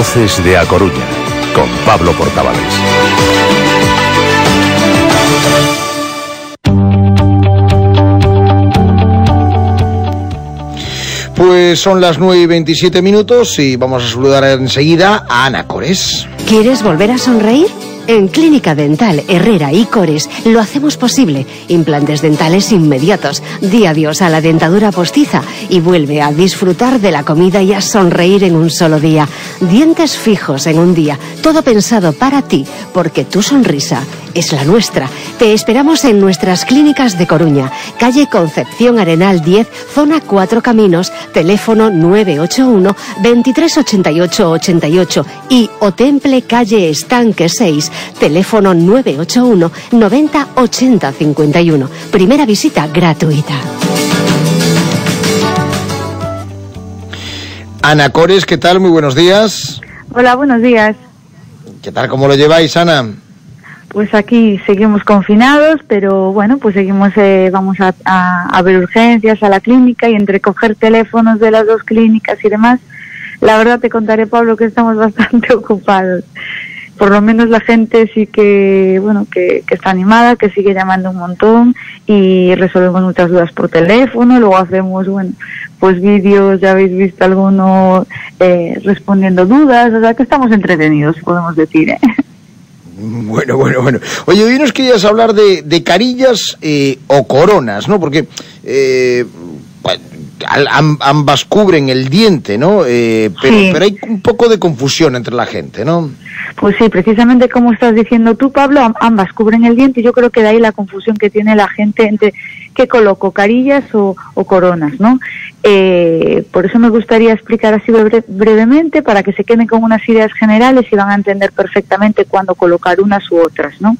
Voces de A Coruña, con Pablo Portavales. Pues son las 9 y 27 minutos y vamos a saludar enseguida a Ana Cores. ¿Quieres volver a sonreír? En Clínica Dental Herrera y Cores lo hacemos posible. Implantes dentales inmediatos. Di adiós a la dentadura postiza y vuelve a disfrutar de la comida y a sonreír en un solo día. Dientes fijos en un día. Todo pensado para ti, porque tu sonrisa es la nuestra. Te esperamos en nuestras clínicas de Coruña, calle Concepción Arenal 10, zona 4 Caminos, teléfono 981 2388 88 y Otemple calle Estanque 6, teléfono 981 90 80 51. Primera visita gratuita. Ana Cores, ¿qué tal? Muy buenos días. Hola, buenos días. ¿Qué tal? ¿Cómo lo lleváis, Ana? Pues aquí seguimos confinados, pero bueno, pues seguimos, eh, vamos a, a, ver urgencias a la clínica y entre coger teléfonos de las dos clínicas y demás, la verdad te contaré, Pablo, que estamos bastante ocupados. Por lo menos la gente sí que, bueno, que, que está animada, que sigue llamando un montón y resolvemos muchas dudas por teléfono, luego hacemos, bueno, pues vídeos, ya habéis visto alguno eh, respondiendo dudas, o sea que estamos entretenidos, podemos decir, ¿eh? Bueno, bueno, bueno. Oye, hoy nos querías hablar de, de carillas eh, o coronas, ¿no? Porque eh, ambas cubren el diente, ¿no? Eh, pero, Sí. pero hay un poco de confusión entre la gente, ¿no? Pues sí, precisamente como estás diciendo tú, Pablo, am- ambas cubren el diente y yo creo que de ahí la confusión que tiene la gente entre qué coloco, carillas o, o coronas, ¿no? Eh, por eso me gustaría explicar así bre- brevemente para que se queden con unas ideas generales y van a entender perfectamente cuándo colocar unas u otras, ¿no?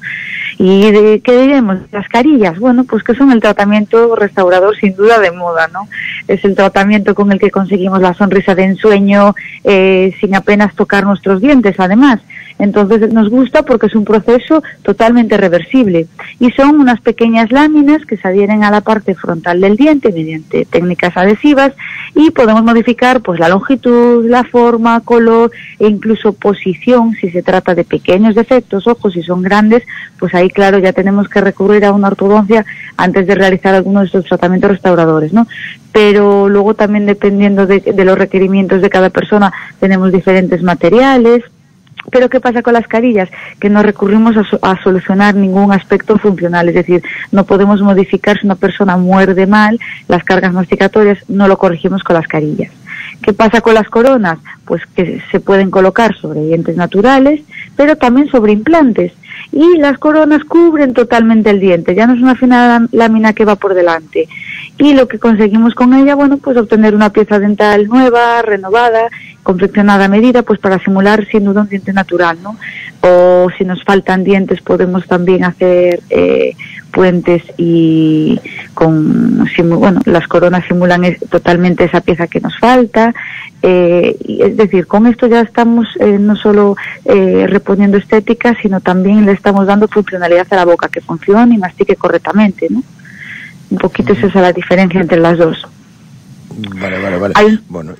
¿Y de qué diremos? Las carillas, bueno, pues que son el tratamiento restaurador sin duda de moda, ¿no? Es el tratamiento con el que conseguimos la sonrisa de ensueño eh, sin apenas tocar nuestros dientes, además. Entonces nos gusta porque es un proceso totalmente reversible y son unas pequeñas láminas que se adhieren a la parte frontal del diente mediante técnicas adhesivas y podemos modificar pues la longitud, la forma, color e incluso posición si se trata de pequeños defectos. Ojo, si son grandes, pues ahí claro ya tenemos que recurrir a una ortodoncia antes de realizar alguno de estos tratamientos restauradores, ¿no? Pero luego también dependiendo de, de los requerimientos de cada persona tenemos diferentes materiales. Pero ¿qué pasa con las carillas? Que no recurrimos a, a solucionar ningún aspecto funcional, es decir, no podemos modificar si una persona muerde mal las cargas masticatorias, no lo corregimos con las carillas. ¿Qué pasa con las coronas? Pues que se pueden colocar sobre dientes naturales, pero también sobre implantes. Y las coronas cubren totalmente el diente, ya no es una fina lámina que va por delante. Y lo que conseguimos con ella, bueno, pues obtener una pieza dental nueva, renovada, confeccionada a medida, pues para simular sin duda un diente natural, ¿no? O si nos faltan dientes podemos también hacer eh, puentes y con, bueno, las coronas simulan totalmente esa pieza que nos falta. Eh, y es decir, con esto ya estamos eh, no solo eh, reponiendo estética, sino también le estamos dando funcionalidad a la boca, que funcione y mastique correctamente, ¿no? Un poquito esa es la diferencia entre las dos. Vale, vale, vale. Hay- bueno,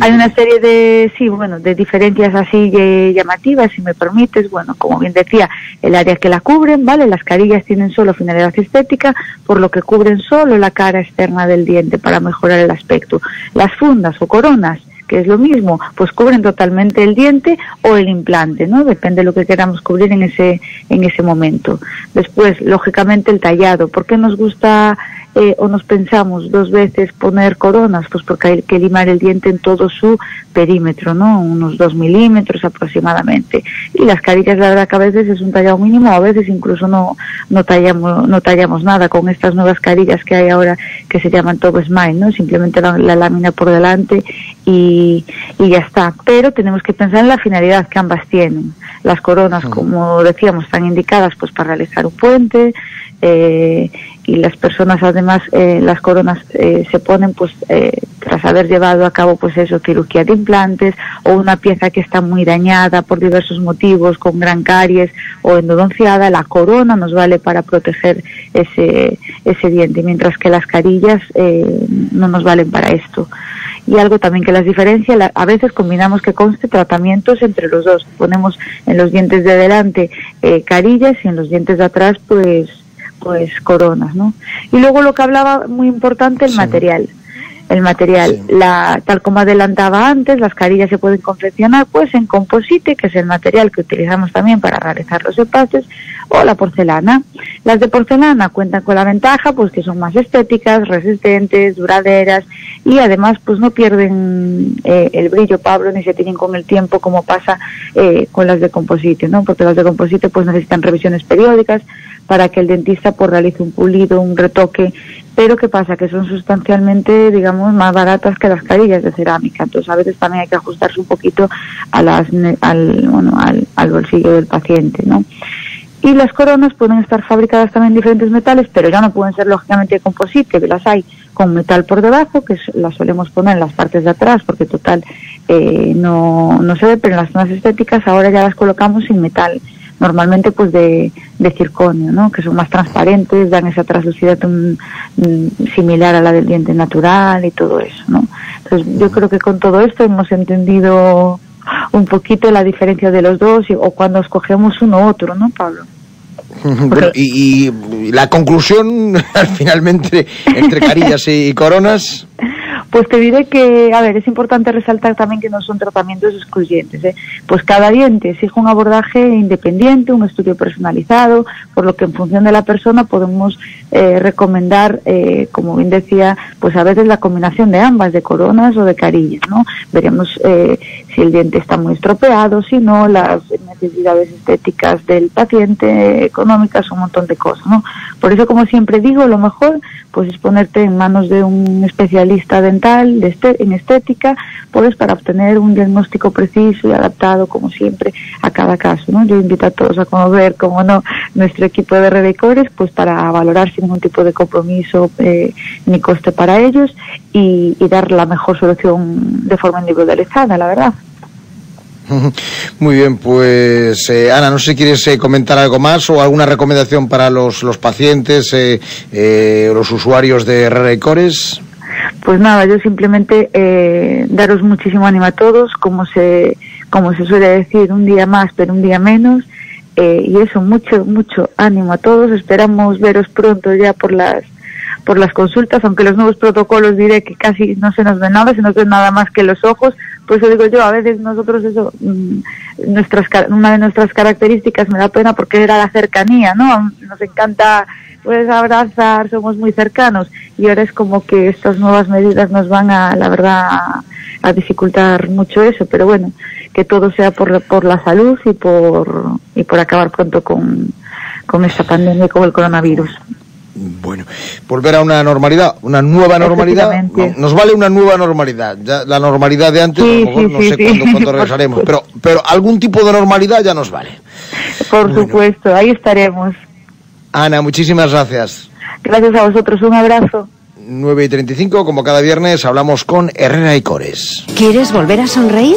Hay una serie de, sí, bueno, de diferencias así llamativas, si me permites. Bueno, como bien decía, el área que la cubren, ¿vale? Las carillas tienen solo finalidad estética, por lo que cubren solo la cara externa del diente para mejorar el aspecto. Las fundas o coronas, que es lo mismo, pues cubren totalmente el diente o el implante, ¿no? Depende de lo que queramos cubrir en ese, en ese momento. Después, lógicamente, el tallado. ¿Por qué nos gusta eh, o nos pensamos dos veces poner coronas? Pues porque hay que limar el diente en todo su perímetro, ¿no? Unos dos milímetros aproximadamente. Y las carillas, la verdad que a veces es un tallado mínimo, a veces incluso no, no tallamos, no tallamos nada con estas nuevas carillas que hay ahora que se llaman Top Smile, ¿no? Simplemente la, la lámina por delante y, y ya está. Pero tenemos que pensar en la finalidad que ambas tienen. Las coronas, como decíamos, están indicadas pues para realizar un puente, eh, y las personas además eh, las coronas eh, se ponen pues eh, tras haber llevado a cabo pues eso cirugía de implantes o una pieza que está muy dañada por diversos motivos con gran caries o endodonciada la corona nos vale para proteger ese ese diente mientras que las carillas no nos valen para esto y algo también que las diferencia, a veces combinamos que conste tratamientos entre los dos. Ponemos en los dientes de delante carillas y en los dientes de atrás pues pues coronas, ¿no? Y luego lo que hablaba muy importante el material. El material, la, tal como adelantaba antes, las carillas se pueden confeccionar pues en composite, que es el material que utilizamos también para realizar los empastes, o la porcelana. Las de porcelana cuentan con la ventaja pues que son más estéticas, resistentes, duraderas y además pues no pierden eh, el brillo, Pablo, ni se tienen con el tiempo como pasa eh, con las de composite, ¿no? Porque las de composite pues necesitan revisiones periódicas, para que el dentista pues realice un pulido, un retoque, pero ¿qué pasa? Que son sustancialmente, digamos, más baratas que las carillas de cerámica, entonces a veces también hay que ajustarse un poquito a las, al, bueno, al, al bolsillo del paciente, ¿no? Y las coronas pueden estar fabricadas también en diferentes metales, pero ya no pueden ser lógicamente composite, las hay con metal por debajo, que las solemos poner en las partes de atrás, porque total eh, no, no se ve, pero en las zonas estéticas ahora ya las colocamos sin metal normalmente pues de, de circonio, ¿no? que son más transparentes, dan esa translucidad similar a la del diente natural y todo eso. ¿no? Entonces yo creo que con todo esto hemos entendido un poquito la diferencia de los dos o cuando escogemos uno u otro, ¿no, Pablo? y, y, la conclusión finalmente entre carillas y coronas pues te diré que, a ver, es importante resaltar también que no son tratamientos excluyentes. ¿eh? Pues cada diente exige un abordaje independiente, un estudio personalizado, por lo que en función de la persona podemos eh, recomendar, eh, como bien decía, pues a veces la combinación de ambas, de coronas o de carillas, ¿no? Veremos si el diente está muy estropeado, si no, las necesidades estéticas del paciente, económicas, un montón de cosas, ¿no? Por eso, como siempre digo, lo mejor pues es ponerte en manos de un especialista de este, en estética, pues para obtener un diagnóstico preciso y adaptado, como siempre, a cada caso, ¿no? Yo invito a todos a conocer, como no, nuestro equipo de redecores, pues para valorar sin ningún tipo de compromiso eh, ni coste para ellos y, y dar la mejor solución de forma individualizada, la verdad. Muy bien, pues eh, Ana, no sé si quieres eh, comentar algo más o alguna recomendación para los, los pacientes eh, eh los usuarios de Herrera y Cores. Pues nada, yo simplemente daros muchísimo ánimo a todos, como se, como se suele decir, un día más, pero un día menos. y eso, mucho, mucho ánimo a todos. Esperamos veros pronto ya por las por las consultas, aunque los nuevos protocolos diré que casi no se nos ve nada, se nos ve nada más que los ojos, pues eso digo yo, a veces nosotros eso, mm, nuestras, una de nuestras características me da pena porque era la cercanía, ¿no? Nos encanta pues abrazar, somos muy cercanos y ahora es como que estas nuevas medidas nos van a, la verdad, a, dificultar mucho eso, pero bueno, que todo sea por, por la salud y por, y por acabar pronto con, con esta pandemia y con el coronavirus. Bueno, volver a una normalidad, una nueva normalidad. nos vale una nueva normalidad. Ya, la normalidad de antes, a lo mejor no sé cuándo, regresaremos, pero, pero algún tipo de normalidad ya nos vale. Por supuesto, ahí estaremos. Ana, muchísimas gracias. Gracias a vosotros, un abrazo. 9 y 35, como cada viernes, hablamos con Herrera y Cores. ¿Quieres volver a sonreír?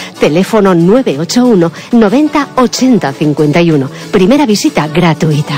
teléfono 981 90 80 51. Primera visita gratuita.